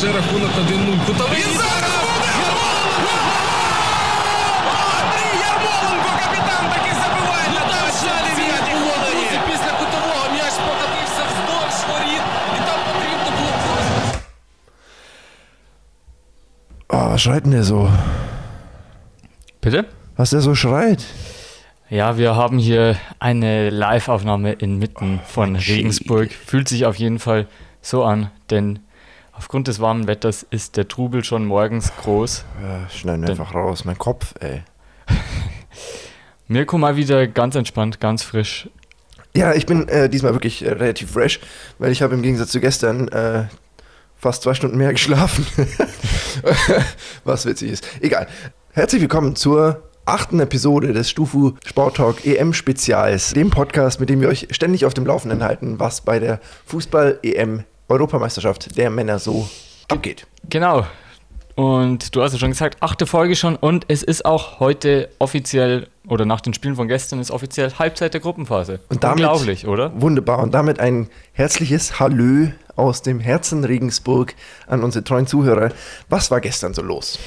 вже рахунок 1-0. Кутовий. І зараз Андрій Ярмоленко, капітан, таки забиває на 29-й хвилині. Після кутового м'яч покатився вздовж воріт, і там потрібно було просто. Oh, was schreit denn der so? Bitte? Was der so schreit? Ja, wir haben hier eine Live-Aufnahme inmitten von shit. Regensburg. Fühlt sich auf jeden Fall so an, denn aufgrund des warmen Wetters ist der Trubel schon morgens groß. Ja, schneiden wir einfach raus. Mein Kopf, ey. Mirko mal wieder ganz entspannt, ganz frisch. Ja, ich bin äh, diesmal wirklich äh, relativ fresh, weil ich habe im Gegensatz zu gestern äh, fast zwei Stunden mehr geschlafen. Was witzig ist. Egal. Herzlich willkommen zur achten Episode des Stufu Sport Talk EM Spezials, dem Podcast, mit dem wir euch ständig auf dem Laufenden halten, was bei der Fußball-EM Europameisterschaft der Männer so abgeht. Genau. Und du hast ja schon gesagt, achte Folge schon und es ist auch heute offiziell oder nach den Spielen von gestern ist offiziell Halbzeit der Gruppenphase. Und damit- Unglaublich, oder? Wunderbar. Und damit ein herzliches Hallö aus dem Herzen Regensburg an unsere treuen Zuhörer. Was war gestern so los?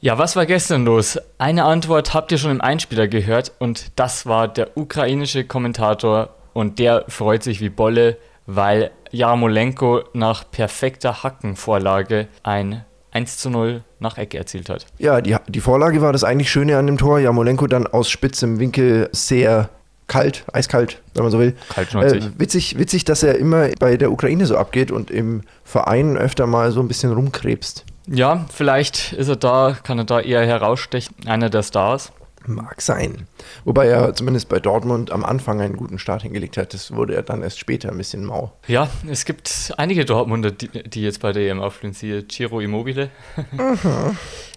Ja, was war gestern los? Eine Antwort habt ihr schon im Einspieler gehört und das war der ukrainische Kommentator und der freut sich wie Bolle, weil Jarmolenko nach perfekter Hackenvorlage ein 1 zu 0 nach Ecke erzielt hat. Ja, die, die Vorlage war das eigentlich Schöne an dem Tor. Jamolenko dann aus spitzem Winkel sehr kalt, eiskalt, wenn man so will. Kaltschnäuzig. Äh, witzig, witzig, dass er immer bei der Ukraine so abgeht und im Verein öfter mal so ein bisschen rumkrebst. Ja, vielleicht ist er da, kann er da eher herausstechen, einer der Stars. Mag sein. Wobei er zumindest bei Dortmund am Anfang einen guten Start hingelegt hat. Das wurde er dann erst später ein bisschen mau. Ja, es gibt einige Dortmunder, die, die jetzt bei der EM aufblühen. Siehe Ciro Immobile.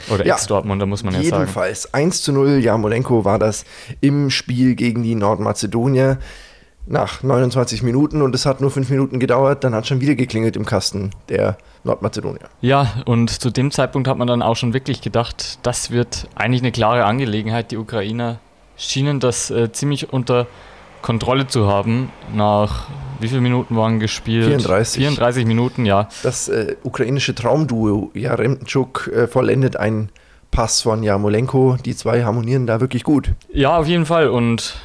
Oder Ja. Ex-Dortmunder, muss man ja sagen. Jedenfalls 1 zu 0, Jarmolenko war das im Spiel gegen die Nordmazedonier nach 29 Minuten und es hat nur 5 Minuten gedauert, dann hat schon wieder geklingelt im Kasten der Nordmazedonier. Ja, und zu dem Zeitpunkt hat man dann auch schon wirklich gedacht, das wird eigentlich eine klare Angelegenheit. Die Ukrainer schienen das äh, ziemlich unter Kontrolle zu haben. Nach wie viele Minuten waren gespielt? 34. 34 Minuten, ja. Das äh, ukrainische Traumduo Jaremtschuk äh, vollendet einen Pass von Jarmolenko. Die zwei harmonieren da wirklich gut. Ja, auf jeden Fall. Und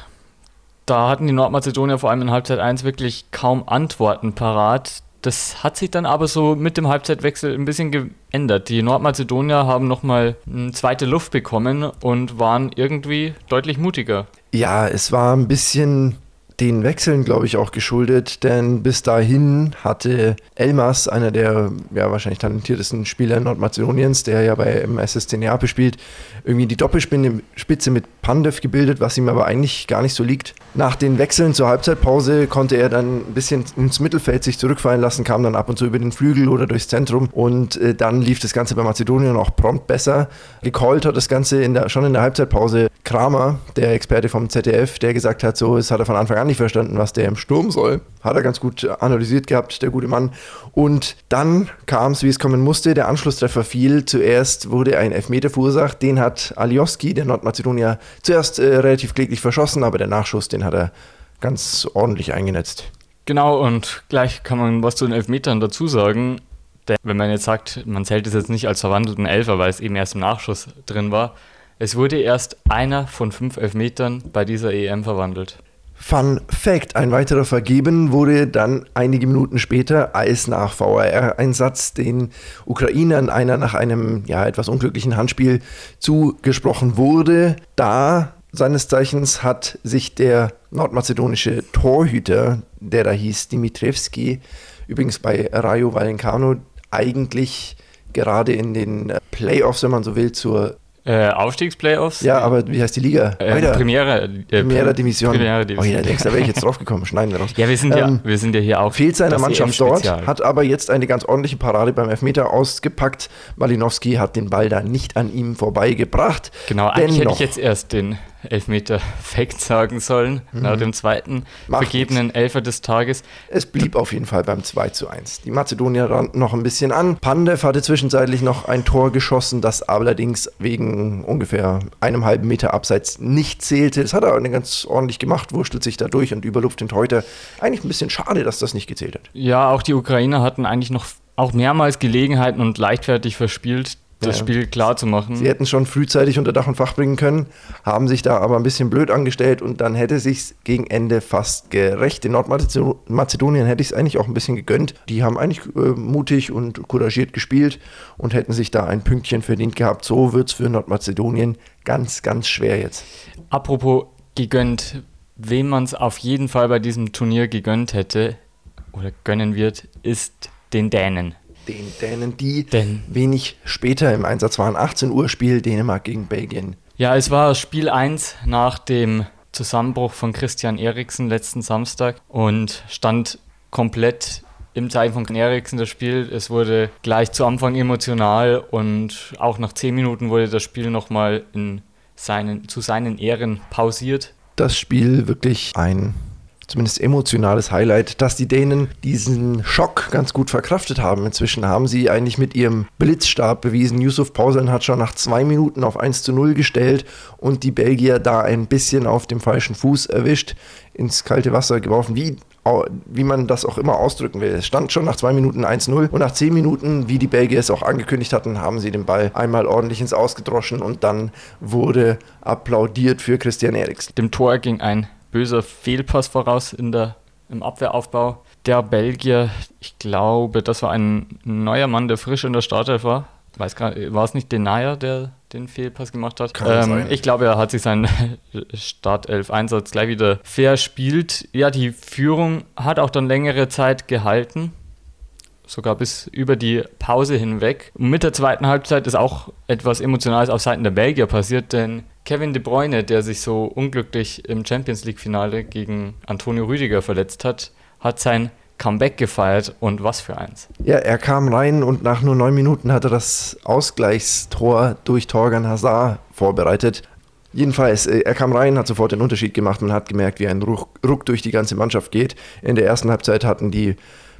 da hatten die Nordmazedonier vor allem in Halbzeit 1 wirklich kaum Antworten parat. Das hat sich dann aber so mit dem Halbzeitwechsel ein bisschen geändert. Die Nordmazedonier haben nochmal eine zweite Luft bekommen und waren irgendwie deutlich mutiger. Ja, es war ein bisschen den Wechseln, glaube ich, auch geschuldet, denn bis dahin hatte Elmas, einer der ja, wahrscheinlich talentiertesten Spieler Nordmazedoniens, der ja bei MSSC Neapel spielt, irgendwie die Doppelspitze mit Pandev gebildet, was ihm aber eigentlich gar nicht so liegt. Nach den Wechseln zur Halbzeitpause konnte er dann ein bisschen ins Mittelfeld sich zurückfallen lassen, kam dann ab und zu über den Flügel oder durchs Zentrum und äh, dann lief das Ganze bei Mazedonien auch prompt besser. Gecallt hat das Ganze in der, schon in der Halbzeitpause Kramer, der Experte vom ZDF, der gesagt hat, so, es hat er von Anfang an nicht verstanden, was der im Sturm soll. Hat er ganz gut analysiert gehabt, der gute Mann. Und dann kam es, wie es kommen musste. Der Anschlusstreffer fiel. Zuerst wurde ein Elfmeter verursacht. Den hat Alioski, der Nordmazedonier, zuerst äh, relativ kläglich verschossen, aber der Nachschuss, den hat er ganz ordentlich eingenetzt. Genau, und gleich kann man was zu den Elfmetern dazu sagen. Denn wenn man jetzt sagt, man zählt es jetzt nicht als verwandelten Elfer, weil es eben erst im Nachschuss drin war, es wurde erst einer von fünf Elfmetern bei dieser EM verwandelt. Fun Fact: Ein weiterer vergeben wurde dann einige Minuten später als nach VAR-Einsatz den Ukrainern einer nach einem ja, etwas unglücklichen Handspiel zugesprochen wurde. Da seines Zeichens hat sich der nordmazedonische Torhüter, der da hieß Dimitrievski, übrigens bei Rayo Vallecano, eigentlich gerade in den äh, Playoffs, wenn man so will, zur Äh, Aufstiegsplayoffs? ja, aber wie heißt die Liga? äh. Premiere. Äh, Primera Division. Primera Oh, Division. ja, denkst, da wäre ich jetzt drauf gekommen. Schneiden wir raus. Ja, wir sind, Ähm, ja, wir sind ja hier auch. Fehlt seiner Mannschaft dort, hat aber jetzt eine ganz ordentliche Parade beim Elfmeter ausgepackt. Malinowski hat den Ball da nicht an ihm vorbeigebracht. Genau, eigentlich hätte Dennoch- ich jetzt erst den Elfmeter-Fact sagen sollen, nach dem zweiten Mhm. Macht vergebenen Elfer des Tages. Es blieb auf jeden Fall beim 2 zu 1. Die Mazedonier rannten noch ein bisschen an. Pandev hatte zwischenzeitlich noch ein Tor geschossen, das allerdings wegen ungefähr einem halben Meter abseits nicht zählte. Das hat er ganz ordentlich gemacht, wurstelt sich da durch und überlupft den Torhüter. Eigentlich ein bisschen schade, dass das nicht gezählt hat. Ja, auch die Ukrainer hatten eigentlich noch auch mehrmals Gelegenheiten und leichtfertig verspielt, das Ja. Spiel klar zu machen. Sie hätten schon frühzeitig unter Dach und Fach bringen können, haben sich da aber ein bisschen blöd angestellt und dann hätte sich gegen Ende fast gerecht. In Nordmazedonien hätte ich es eigentlich auch ein bisschen gegönnt. Die haben eigentlich äh, mutig und couragiert gespielt und hätten sich da ein Pünktchen verdient gehabt. So wird es für Nordmazedonien ganz, ganz schwer jetzt. Apropos gegönnt, wem man es auf jeden Fall bei diesem Turnier gegönnt hätte oder gönnen wird, ist den Dänen. Den Dänen, die Denn- wenig später im Einsatz waren. 18 Uhr Spiel Dänemark gegen Belgien. Ja, es war Spiel 1 nach dem Zusammenbruch von Christian Eriksen letzten Samstag und stand komplett im Zeichen von Eriksen das Spiel. Es wurde gleich zu Anfang emotional und auch nach 10 Minuten wurde das Spiel nochmal in seinen, zu seinen Ehren pausiert. das Spiel wirklich ein zumindest emotionales Highlight, dass die Dänen diesen Schock ganz gut verkraftet haben. Inzwischen haben sie eigentlich mit ihrem Blitzstab bewiesen. Yusuf Pauseln hat schon nach zwei Minuten auf 1 zu 0 gestellt und die Belgier da ein bisschen auf dem falschen Fuß erwischt, ins kalte Wasser geworfen, wie, wie man das auch immer ausdrücken will. Es stand schon nach zwei Minuten 1-0 und nach zehn Minuten, wie die Belgier es auch angekündigt hatten, haben sie den Ball einmal ordentlich ins Ausgedroschen und dann wurde applaudiert für Christian Eriksen. Dem Tor ging ein böser Fehlpass voraus in der, im Abwehraufbau. Der Belgier, ich glaube, das war ein neuer Mann, der frisch in der Startelf war. Weiß gar, war es nicht Denaya, der den Fehlpass gemacht hat? Ähm. Ich glaube, er hat sich seinen Startelf-Einsatz gleich wieder verspielt. Ja, die Führung hat auch dann längere Zeit gehalten sogar bis über die Pause hinweg. Und mit der zweiten Halbzeit ist auch etwas Emotionales auf Seiten der Belgier passiert, denn Kevin De Bruyne, der sich so unglücklich im Champions League-Finale gegen Antonio Rüdiger verletzt hat, hat sein Comeback gefeiert und was für eins. Ja, er kam rein und nach nur neun Minuten hat er das Ausgleichstor durch Torgan Hazard vorbereitet. Jedenfalls, äh, er kam rein, hat sofort den Unterschied gemacht. Man hat gemerkt, wie ein Ruck durch die ganze Mannschaft geht. In der ersten Halbzeit hatten die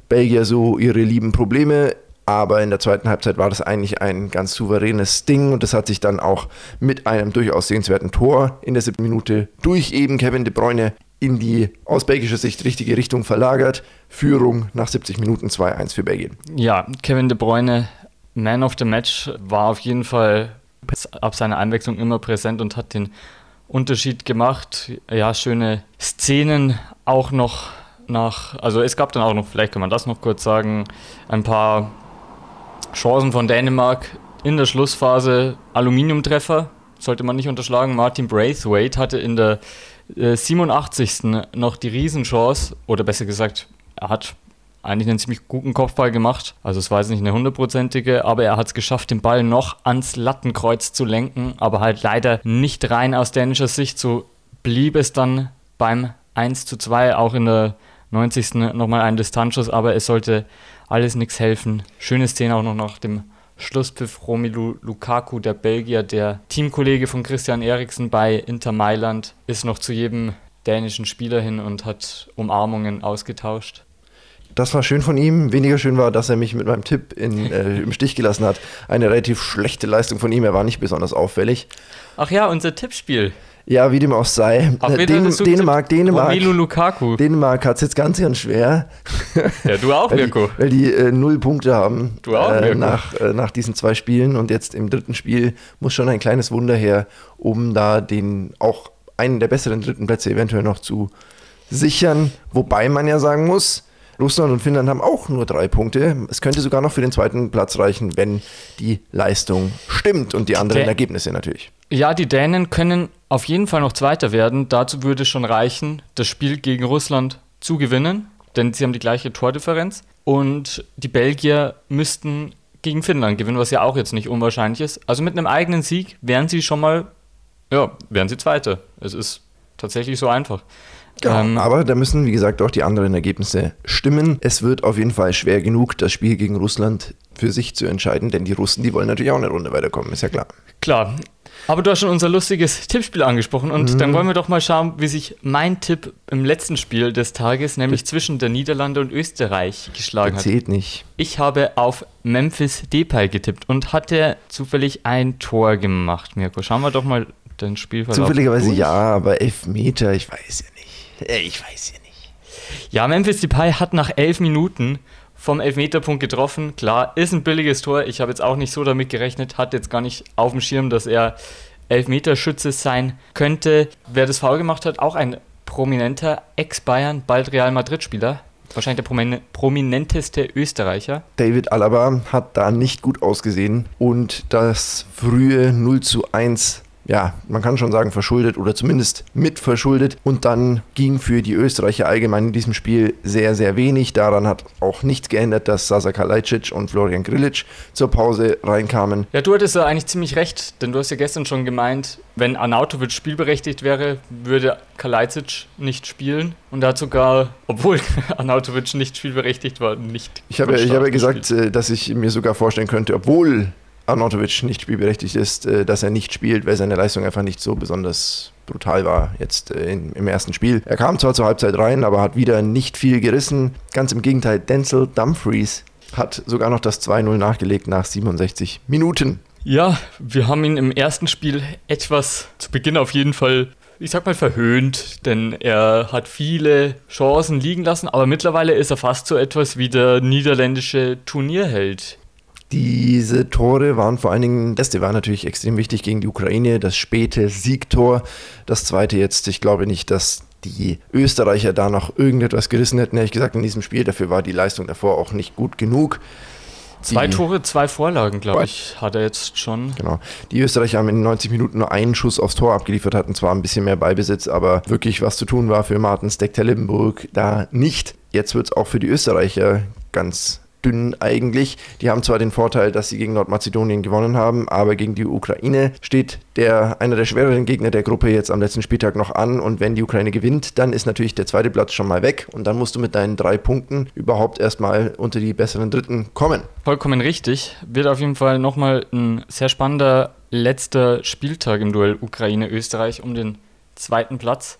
Belgier so ihre lieben Probleme, aber in der zweiten Halbzeit war das eigentlich ein ganz souveränes Ding und das hat sich dann auch mit einem durchaus sehenswerten Tor in der siebten Minute durch eben Kevin De Bruyne in die aus belgischer Sicht richtige Richtung verlagert. Führung nach 70 Minuten 2-1 für Belgien. Ja, Kevin De Bruyne, Man of the Match, war auf jeden Fall ab seiner Einwechslung immer präsent und hat den Unterschied gemacht. Ja, schöne Szenen auch noch nach, also es gab dann auch noch, vielleicht kann man das noch kurz sagen, ein paar Chancen von Dänemark in der Schlussphase. Aluminiumtreffer sollte man nicht unterschlagen. Martin Braithwaite hatte in der äh, 87. noch die Riesenchance, oder besser gesagt, er hat eigentlich einen ziemlich guten Kopfball gemacht. Also es war jetzt nicht eine hundertprozentige, aber er hat es geschafft, den Ball noch ans Lattenkreuz zu lenken, aber halt leider nicht rein aus dänischer Sicht. So blieb es dann beim 1 zu 2, auch in der 90. nochmal ein Distanzschuss, aber es sollte alles nichts helfen. Schöne Szene auch noch nach dem Schlusspfiff Romelu Lukaku, der Belgier, der Teamkollege von Christian Eriksen bei Inter Mailand, ist noch zu jedem dänischen Spieler hin und hat Umarmungen ausgetauscht. Das war schön von ihm. Weniger schön war, dass er mich mit meinem Tipp in, äh, im Stich gelassen hat. Eine relativ schlechte Leistung von ihm. Er war nicht besonders auffällig. Ach ja, unser Tippspiel. Ja, wie dem auch sei. Dän Dänemark. Dänemark. Romelu Lukaku. Dänemark hat es jetzt ganz, ganz schwer. Ja, du auch, weil die, Mirko. weil die äh, null Punkte haben Du auch, äh, Mirko. nach, äh, nach diesen zwei Spielen. Und jetzt im dritten Spiel muss schon ein kleines Wunder her, um da den auch einen der besseren dritten Plätze eventuell noch zu sichern. Wobei man ja sagen muss, Russland und Finnland haben auch nur drei Punkte. Es könnte sogar noch für den zweiten Platz reichen, wenn die Leistung stimmt und die anderen Dä- Ergebnisse natürlich. Ja, die Dänen können auf jeden Fall noch Zweiter werden. Dazu würde schon reichen, das Spiel gegen Russland zu gewinnen, denn sie haben die gleiche Tordifferenz. Und die Belgier müssten gegen Finnland gewinnen, was ja auch jetzt nicht unwahrscheinlich ist. Also mit einem eigenen Sieg wären sie schon mal, ja, wären sie Zweiter. Es ist tatsächlich so einfach. Ja, Ähm, aber da müssen, wie gesagt, auch die anderen Ergebnisse stimmen. Es wird auf jeden Fall schwer genug, das Spiel gegen Russland für sich zu entscheiden, denn die Russen, die wollen natürlich auch eine Runde weiterkommen, ist ja klar. Klar. Aber du hast schon unser lustiges Tippspiel angesprochen und Mhm. dann wollen wir doch mal schauen, wie sich mein Tipp im letzten Spiel des Tages, nämlich zwischen der Niederlande und Österreich, geschlagen hat. Zählt nicht. Ich habe auf Memphis Depay getippt und hatte zufällig ein Tor gemacht, Mirko. Schauen wir doch mal den Spielverlauf Zufälligerweise durch. ja, aber elf Meter, ich weiß ja nicht. Äh, Ich weiß ja nicht. Ja, Memphis Depay hat nach elf Minuten vom Elfmeterpunkt getroffen. Klar, ist ein billiges Tor. Ich habe jetzt auch nicht so damit gerechnet, hat jetzt gar nicht auf dem Schirm, dass er Elfmeterschütze sein könnte. Wer das Foul gemacht hat, auch ein prominenter Ex-Bayern, bald Real Madrid-Spieler. Wahrscheinlich der prominenteste Österreicher. David Alaba hat da nicht gut ausgesehen und das frühe 0 zu 1 ja, man kann schon sagen, verschuldet oder zumindest mitverschuldet. Und dann ging für die Österreicher allgemein in diesem Spiel sehr, sehr wenig. Daran hat auch nichts geändert, dass Sasa Kalajdzic und Florian Grilic zur Pause reinkamen. Ja, du hattest ja eigentlich ziemlich recht, denn du hast ja gestern schon gemeint, wenn Arnautovic spielberechtigt wäre, würde Kalajdzic nicht spielen. Und er hat sogar, obwohl Arnautovic nicht spielberechtigt war, nicht. Ich habe, ich habe gesagt, äh, dass ich mir sogar vorstellen könnte, obwohl Arnautovic nicht spielberechtigt ist, äh, dass er nicht spielt, weil seine Leistung einfach nicht so besonders brutal war jetzt äh, im ersten Spiel. Er kam zwar zur Halbzeit rein, aber hat wieder nicht viel gerissen. Ganz im Gegenteil, Denzel Dumfries hat sogar noch das 2-0 nachgelegt nach 67 Minuten. Ja, wir haben ihn im ersten Spiel etwas zu Beginn auf jeden Fall ich sag mal, verhöhnt, denn er hat viele Chancen liegen lassen, aber mittlerweile ist er fast so etwas wie der niederländische Turnierheld. Diese Tore waren vor allen Dingen, das erste war natürlich extrem wichtig gegen die Ukraine, das späte Siegtor. Das zweite jetzt, ich glaube nicht, dass die Österreicher da noch irgendetwas gerissen hätten, ehrlich gesagt, in diesem Spiel. Dafür war die Leistung davor auch nicht gut genug. Zwei die, Tore, zwei Vorlagen, glaube ich, hat er jetzt schon. Genau. Die Österreicher haben in 90 Minuten nur einen Schuss aufs Tor abgeliefert, hatten zwar ein bisschen mehr Beibesitz, aber wirklich was zu tun war für Martin Steck-Tellenburg da nicht. Jetzt wird es auch für die Österreicher ganz dünn eigentlich. Die haben zwar den Vorteil, dass sie gegen Nordmazedonien gewonnen haben, aber gegen die Ukraine steht der, einer der schwereren Gegner der Gruppe jetzt am letzten Spieltag noch an und wenn die Ukraine gewinnt, dann ist natürlich der zweite Platz schon mal weg und dann musst du mit deinen drei Punkten überhaupt erstmal unter die besseren Dritten kommen. Vollkommen richtig. Wird auf jeden Fall nochmal ein sehr spannender letzter Spieltag im Duell Ukraine-Österreich um den zweiten Platz.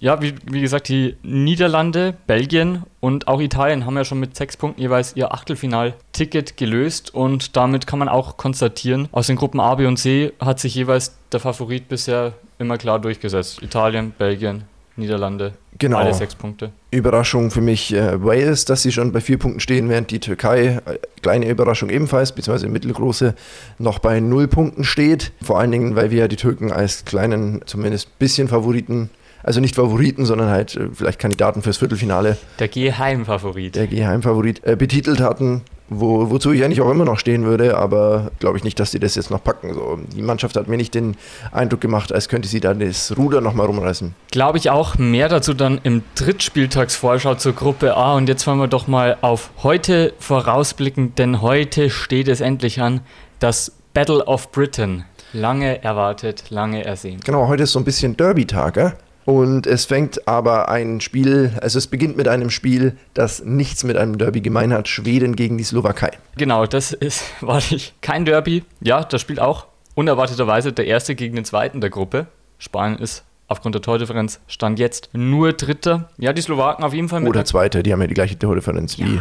Ja, wie, wie gesagt, die Niederlande, Belgien und auch Italien haben ja schon mit sechs Punkten jeweils ihr Achtelfinal-Ticket gelöst und damit kann man auch konstatieren, aus den Gruppen A, B und C hat sich jeweils der Favorit bisher immer klar durchgesetzt. Italien, Belgien, Niederlande, genau. alle sechs Punkte. Überraschung für mich äh, Wales, dass sie schon bei vier Punkten stehen, während die Türkei, äh, kleine Überraschung ebenfalls, beziehungsweise mittelgroße, noch bei null Punkten steht. Vor allen Dingen, weil wir ja die Türken als kleinen, zumindest bisschen Favoriten also nicht Favoriten, sondern halt äh, vielleicht Kandidaten fürs Viertelfinale. Der Geheimfavorit. Der Geheimfavorit äh, betitelt hatten, wo, wozu ich eigentlich auch immer noch stehen würde, aber glaube ich nicht, dass sie das jetzt noch packen. So, die Mannschaft hat mir nicht den Eindruck gemacht, als könnte sie dann das Ruder nochmal rumreißen. Glaube ich auch. Mehr dazu dann im Drittspieltagsvorschau zur Gruppe A. Und jetzt wollen wir doch mal auf heute vorausblicken, denn heute steht es endlich an, das Battle of Britain. Lange erwartet, lange ersehen. Genau, heute ist so ein bisschen Derby-Tag, gell? Und es fängt aber ein Spiel, also es beginnt mit einem Spiel, das nichts mit einem Derby gemein hat. Schweden gegen die Slowakei. Genau, das ist wahrlich kein Derby. Ja, das spielt auch unerwarteterweise der erste gegen den zweiten der Gruppe. Spanien ist aufgrund der Tordifferenz stand jetzt nur Dritter. Ja, die Slowaken auf jeden Fall mit. Oder Zweiter, die haben ja die gleiche Tordifferenz ja, wie.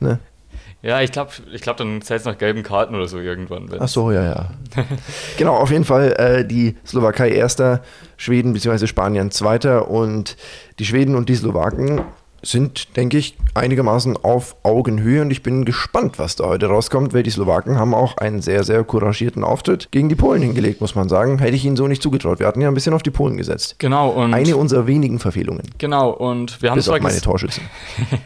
Ne? Ja, ich glaube, ich glaub, dann zählt es nach gelben Karten oder so irgendwann. Ach so, ja, ja. genau, auf jeden Fall äh, die Slowakei erster, Schweden bzw. Spanien zweiter und die Schweden und die Slowaken sind, denke ich, einigermaßen auf Augenhöhe und ich bin gespannt, was da heute rauskommt, weil die Slowaken haben auch einen sehr, sehr couragierten Auftritt gegen die Polen hingelegt, muss man sagen. Hätte ich ihnen so nicht zugetraut. Wir hatten ja ein bisschen auf die Polen gesetzt. Genau. Und Eine unserer wenigen Verfehlungen. Genau, und wir haben Bis zwar meine Torschützen.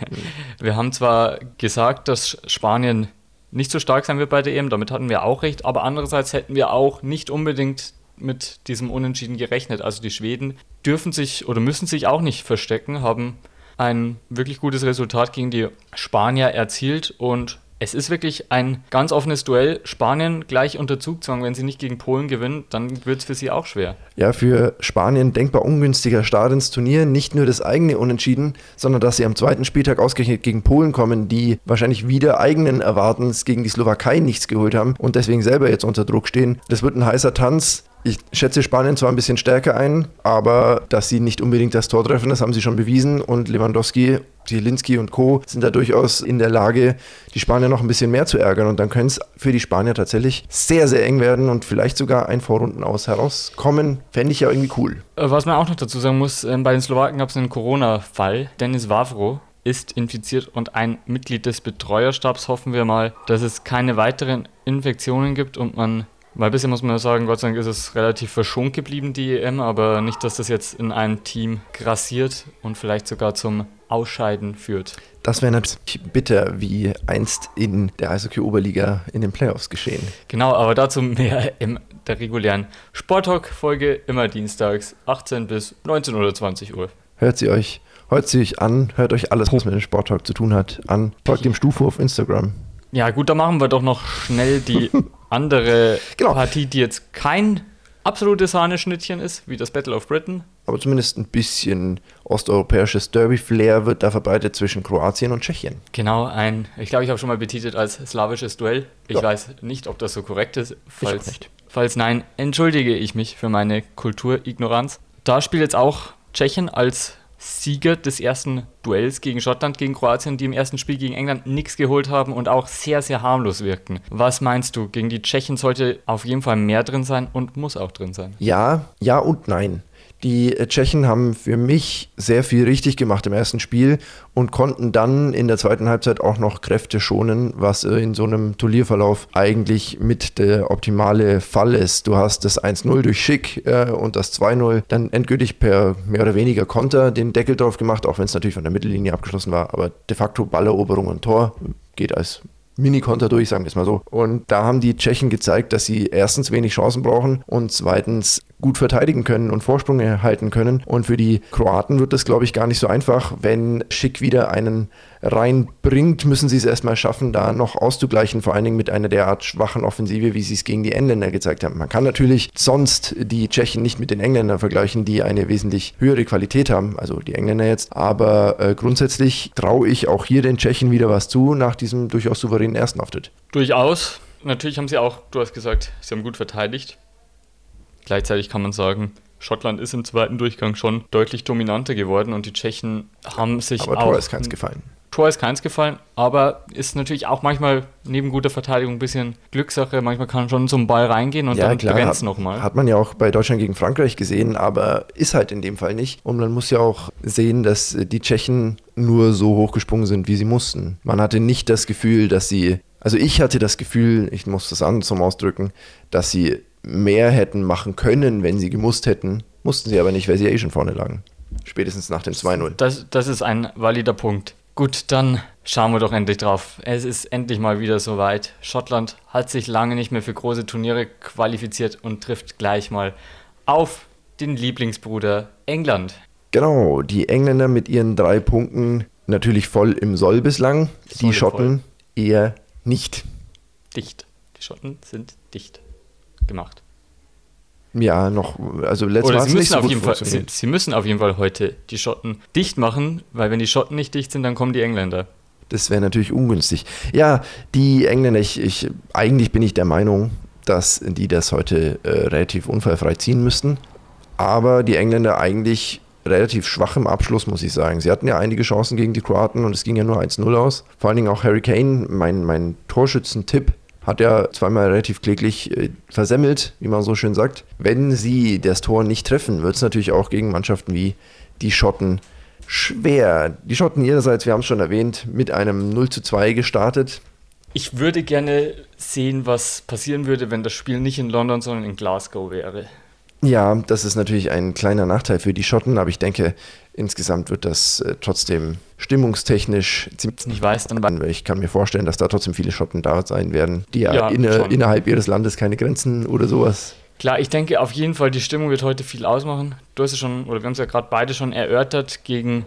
wir haben zwar gesagt, dass Spanien nicht so stark sein wird bei der EM, damit hatten wir auch recht, aber andererseits hätten wir auch nicht unbedingt mit diesem Unentschieden gerechnet. Also die Schweden dürfen sich oder müssen sich auch nicht verstecken, haben ein wirklich gutes Resultat gegen die Spanier erzielt und es ist wirklich ein ganz offenes Duell. Spanien gleich unter Zugzwang. Wenn sie nicht gegen Polen gewinnen, dann wird es für sie auch schwer. Ja, für Spanien denkbar ungünstiger Start ins Turnier. Nicht nur das eigene Unentschieden, sondern dass sie am zweiten Spieltag ausgerechnet gegen Polen kommen, die wahrscheinlich wieder eigenen Erwartens gegen die Slowakei nichts geholt haben und deswegen selber jetzt unter Druck stehen. Das wird ein heißer Tanz. Ich schätze Spanien zwar ein bisschen stärker ein, aber dass sie nicht unbedingt das Tor treffen, das haben sie schon bewiesen. Und Lewandowski, Zielinski und Co. sind da durchaus in der Lage, die Spanier noch ein bisschen mehr zu ärgern. Und dann können es für die Spanier tatsächlich sehr, sehr eng werden und vielleicht sogar ein Vorrunden aus herauskommen. Fände ich ja irgendwie cool. Äh, was man auch noch dazu sagen muss, ähm, bei den Slowaken gab es einen Corona-Fall. Dennis Wavro ist infiziert und ein Mitglied des Betreuerstabs. Hoffen wir mal, dass es keine weiteren Infektionen gibt und man weil bisher muss man ja sagen, Gott sei Dank ist es relativ verschont geblieben, die EM, aber nicht, dass das jetzt in einem Team grassiert und vielleicht sogar zum Ausscheiden führt. Das wäre natürlich bitter, wie einst in der Eishockey-Oberliga in den Playoffs geschehen. Genau, aber dazu mehr in der regulären Sporttalk-Folge, immer dienstags, 18 bis 19 oder 20 Uhr. Hört sie euch, hört sie euch an, hört euch alles, was mit dem Sporttalk zu tun hat, an. Folgt dem Stufu auf Instagram. Ja, gut, dann machen wir doch noch schnell die andere Genau. Partie, die jetzt kein absolutes Sahneschnittchen ist, wie das Battle of Britain. Aber zumindest ein bisschen osteuropäisches Derby-Flair wird da verbreitet zwischen Kroatien und Tschechien. Genau, ein, ich glaube, ich habe schon mal betitelt als slawisches Duell. Ich Ja. weiß nicht, ob das so korrekt ist. Falls, nicht. falls nein, entschuldige ich mich für meine Kulturignoranz. Da spielt jetzt auch Tschechien als Sieger des ersten Duells gegen Schottland, gegen Kroatien, die im ersten Spiel gegen England nichts geholt haben und auch sehr, sehr harmlos wirken. Was meinst du? Gegen die Tschechen sollte auf jeden Fall mehr drin sein und muss auch drin sein. Ja, ja und nein. Die Tschechen haben für mich sehr viel richtig gemacht im ersten Spiel und konnten dann in der zweiten Halbzeit auch noch Kräfte schonen, was äh, in so einem Turnierverlauf eigentlich mit der optimale Fall ist. Du hast das 1-0 durch Schick äh, und das 2-0 dann endgültig per mehr oder weniger Konter den Deckel drauf gemacht, auch wenn es natürlich von der Mittellinie abgeschlossen war, aber de facto Balleroberung und Tor geht als Mini-Konter durch, sagen wir es mal so. Und da haben die Tschechen gezeigt, dass sie erstens wenig Chancen brauchen und zweitens gut verteidigen können und Vorsprünge halten können. Und für die Kroaten wird das, glaube ich, gar nicht so einfach. Wenn Schick wieder einen reinbringt, müssen sie es erstmal schaffen, da noch auszugleichen, vor allen Dingen mit einer derart schwachen Offensive, wie sie es gegen die Engländer gezeigt haben. Man kann natürlich sonst die Tschechen nicht mit den Engländern vergleichen, die eine wesentlich höhere Qualität haben, also die Engländer jetzt. Aber äh, grundsätzlich traue ich auch hier den Tschechen wieder was zu nach diesem durchaus souveränen ersten Auftritt. Durchaus. Natürlich haben sie auch, du hast gesagt, sie haben gut verteidigt. Gleichzeitig kann man sagen, Schottland ist im zweiten Durchgang schon deutlich dominanter geworden und die Tschechen haben sich Aber auch. Tor ist keins gefallen. Tor ist keins gefallen, aber ist natürlich auch manchmal neben guter Verteidigung ein bisschen Glückssache. Manchmal kann schon zum Ball reingehen und dann brennt es nochmal. hat man ja auch bei Deutschland gegen Frankreich gesehen, aber ist halt in dem Fall nicht. Und man muss ja auch sehen, dass die Tschechen nur so hochgesprungen sind, wie sie mussten. Man hatte nicht das Gefühl, dass sie, also ich hatte das Gefühl, ich muss das an zum Ausdrücken, dass sie mehr hätten machen können, wenn sie gemusst hätten. Mussten sie aber nicht, weil sie ja eh schon vorne lagen. Spätestens nach dem 2-0. Das, das ist ein valider Punkt. Gut, dann schauen wir doch endlich drauf. Es ist endlich mal wieder soweit. Schottland hat sich lange nicht mehr für große Turniere qualifiziert und trifft gleich mal auf den Lieblingsbruder England. Genau, die Engländer mit ihren drei Punkten natürlich voll im Soll bislang. Soll Die Schotten eher nicht. Dicht. Die Schotten sind dicht gemacht. Ja, noch, also letztes Oder Mal sie müssen, auf gut jeden Fall, sie, sie müssen auf jeden Fall heute die Schotten dicht machen, weil wenn die Schotten nicht dicht sind, dann kommen die Engländer. Das wäre natürlich ungünstig. Ja, die Engländer, ich, ich, eigentlich bin ich der Meinung, dass die das heute äh, relativ unfallfrei ziehen müssten. Aber die Engländer eigentlich relativ schwach im Abschluss, muss ich sagen. Sie hatten ja einige Chancen gegen die Kroaten und es ging ja nur 1-0 aus. Vor allen Dingen auch Harry Kane, mein, mein Torschützentipp, hat ja zweimal relativ kläglich äh, versemmelt, wie man so schön sagt. Wenn sie das Tor nicht treffen, wird es natürlich auch gegen Mannschaften wie die Schotten schwer. Die Schotten ihrerseits, wir haben es schon erwähnt, mit einem 0 zu 2 gestartet. Ich würde gerne sehen, was passieren würde, wenn das Spiel nicht in London, sondern in Glasgow wäre. Ja, das ist natürlich ein kleiner Nachteil für die Schotten, aber ich denke, insgesamt wird das äh, trotzdem stimmungstechnisch ziemlich Nicht weiß, dann weil ich kann mir vorstellen, dass da trotzdem viele Schotten da sein werden, die ja, Ja, inne, innerhalb ihres Landes keine Grenzen oder sowas. Klar, ich denke auf jeden Fall, die Stimmung wird heute viel ausmachen. Du hast es schon, oder wir haben es ja gerade beide schon erörtert, gegen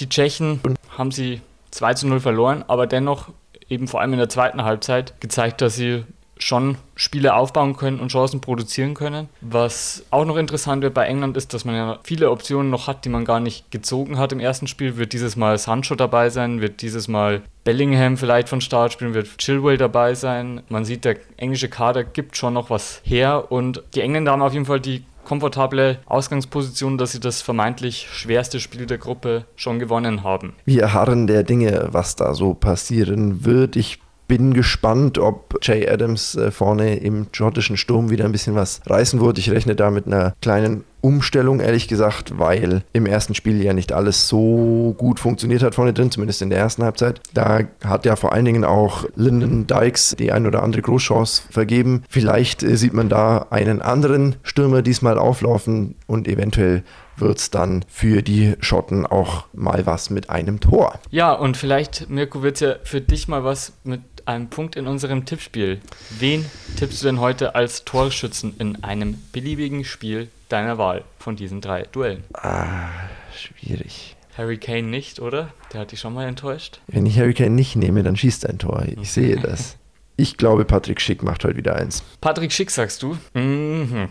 die Tschechen haben sie 2 zu 0 verloren, aber dennoch eben vor allem in der zweiten Halbzeit gezeigt, dass sie schon Spiele aufbauen können und Chancen produzieren können. Was auch noch interessant wird bei England ist, dass man ja viele Optionen noch hat, die man gar nicht gezogen hat im ersten Spiel. Wird dieses Mal Sancho dabei sein? Wird dieses Mal Bellingham vielleicht von Start spielen? Wird Chilwell dabei sein? Man sieht, der englische Kader gibt schon noch was her und die Engländer haben auf jeden Fall die komfortable Ausgangsposition, dass sie das vermeintlich schwerste Spiel der Gruppe schon gewonnen haben. Wir harren der Dinge, was da so passieren wird. Ich bin gespannt, ob Jay Adams äh, vorne im schottischen Sturm wieder ein bisschen was reißen wird. Ich rechne da mit einer kleinen Umstellung, ehrlich gesagt, weil im ersten Spiel ja nicht alles so gut funktioniert hat vorne drin, zumindest in der ersten Halbzeit. Da hat ja vor allen Dingen auch Lyndon Dykes die ein oder andere Großchance vergeben. Vielleicht äh, sieht man da einen anderen Stürmer diesmal auflaufen und eventuell wird es dann für die Schotten auch mal was mit einem Tor. Ja, und vielleicht, Mirko, wird es ja für dich mal was mit einem Punkt in unserem Tippspiel. Wen tippst du denn heute als Torschützen in einem beliebigen Spiel deiner Wahl von diesen drei Duellen? Ah, schwierig. Harry Kane nicht, oder? Der hat dich schon mal enttäuscht. Wenn ich Harry Kane nicht nehme, dann schießt er ein Tor. Ich sehe das. Ich glaube, Patrick Schick macht heute wieder eins. Patrick Schick, sagst du? Mhm.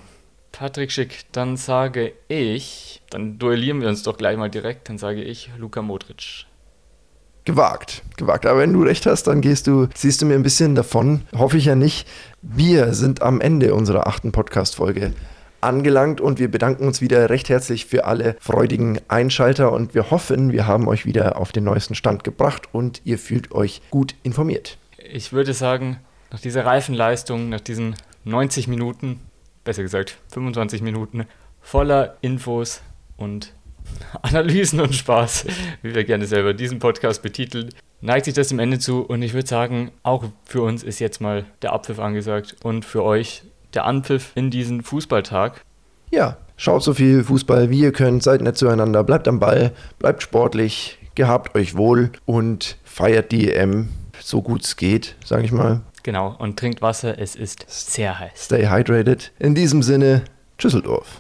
Patrick Schick, dann sage ich, dann duellieren wir uns doch gleich mal direkt, dann sage ich Luka Modric. Gewagt, gewagt. Aber wenn du recht hast, dann gehst du, siehst du mir ein bisschen davon. Hoffe ich ja nicht. Wir sind am Ende unserer achten Podcast-Folge angelangt und wir bedanken uns wieder recht herzlich für alle freudigen Einschalter und wir hoffen, wir haben euch wieder auf den neuesten Stand gebracht und ihr fühlt euch gut informiert. Ich würde sagen, nach dieser Reifenleistung, nach diesen 90 Minuten, besser gesagt 25 Minuten, voller Infos und Analysen und Spaß, wie wir gerne selber diesen Podcast betiteln, neigt sich das dem Ende zu und ich würde sagen, auch für uns ist jetzt mal der Abpfiff angesagt und für euch der Anpfiff in diesen Fußballtag. Ja, schaut so viel Fußball wie ihr könnt, seid nett zueinander, bleibt am Ball, bleibt sportlich, gehabt euch wohl und feiert die EM so gut es geht, sage ich mal. Genau, und trinkt Wasser, es ist sehr heiß. Stay hydrated. In diesem Sinne, Tschüsseldorf.